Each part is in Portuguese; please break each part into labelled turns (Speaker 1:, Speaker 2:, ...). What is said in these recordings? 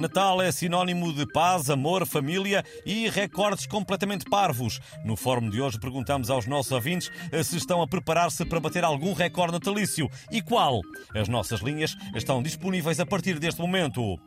Speaker 1: Natal é sinónimo de paz, amor, família e recordes completamente parvos. No fórum de hoje perguntamos aos nossos ouvintes se estão a preparar-se para bater algum recorde natalício e qual. As nossas linhas estão disponíveis a partir deste momento.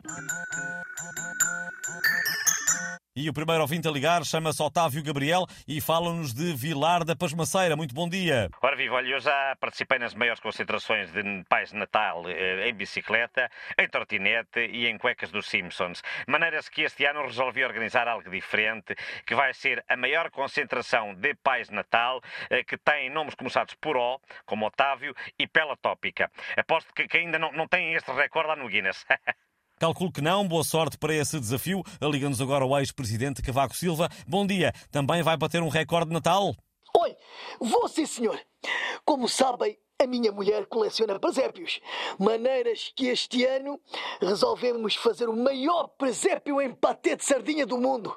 Speaker 1: E o primeiro ouvinte a ligar chama-se Otávio Gabriel e fala-nos de Vilar da Pasmaceira. Muito bom dia.
Speaker 2: Ora viva, olha, eu já participei nas maiores concentrações de pais de Natal eh, em bicicleta, em trotinete e em cuecas dos Simpsons. Maneira-se que este ano resolvi organizar algo diferente, que vai ser a maior concentração de pais de Natal, eh, que tem nomes começados por O, como Otávio, e Pela Tópica. Aposto que, que ainda não, não têm este recorde lá no Guinness.
Speaker 1: Calculo que não. Boa sorte para esse desafio. Liga-nos agora o ex-presidente Cavaco Silva. Bom dia. Também vai bater um recorde de Natal?
Speaker 3: Oi, vou sim, senhor. Como sabem, a minha mulher coleciona presépios. Maneiras que este ano resolvemos fazer o maior presépio em patê de sardinha do mundo.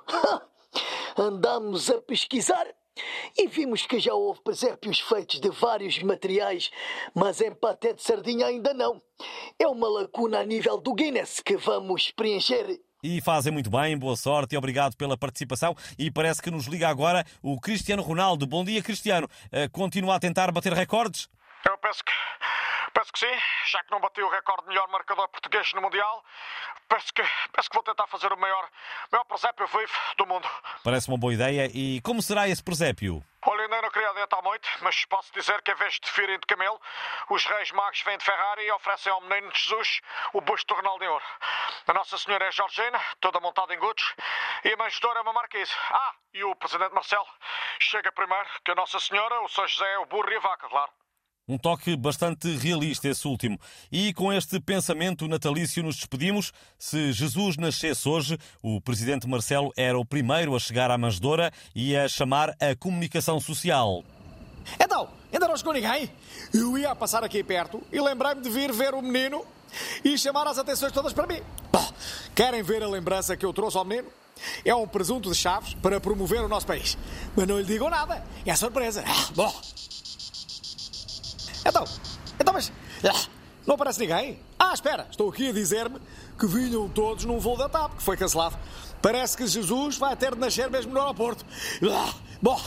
Speaker 3: Andamos a pesquisar e vimos que já houve presépios feitos de vários materiais, mas em paté de sardinha ainda não. É uma lacuna a nível do Guinness que vamos preencher.
Speaker 1: E fazem muito bem, boa sorte e obrigado pela participação. E parece que nos liga agora o Cristiano Ronaldo. Bom dia, Cristiano. Uh, continua a tentar bater recordes?
Speaker 4: Eu penso que Penso que sim, já que não bateu o recorde de melhor marcador português no Mundial, penso que, penso que vou tentar fazer o maior, maior presépio vivo do mundo.
Speaker 1: Parece uma boa ideia. E como será esse presépio?
Speaker 4: Queria adiantar muito, mas posso dizer que em vez de firem de camelo, os reis magos vêm de Ferrari e oferecem ao menino Jesus o busto do Ronaldinho. A Nossa Senhora é Georgina, toda montada em gutos, e a manjedora é uma marquise. Ah, e o Presidente Marcelo chega primeiro que a Nossa Senhora, o São José, o burro e a vaca, claro.
Speaker 1: Um toque bastante realista, esse último. E com este pensamento natalício nos despedimos. Se Jesus nascesse hoje, o presidente Marcelo era o primeiro a chegar à manjedoura e a chamar a comunicação social.
Speaker 5: Então, ainda não chegou ninguém? Eu ia passar aqui perto e lembrei-me de vir ver o menino e chamar as atenções todas para mim. Bom, querem ver a lembrança que eu trouxe ao menino? É um presunto de chaves para promover o nosso país. Mas não lhe digam nada, é surpresa. Ah, bom. Então, então, mas. Ah, não aparece ninguém? Ah, espera, estou aqui a dizer-me que vinham todos num voo da TAP, que foi cancelado. Parece que Jesus vai ter de nascer mesmo no aeroporto. Ah, bom.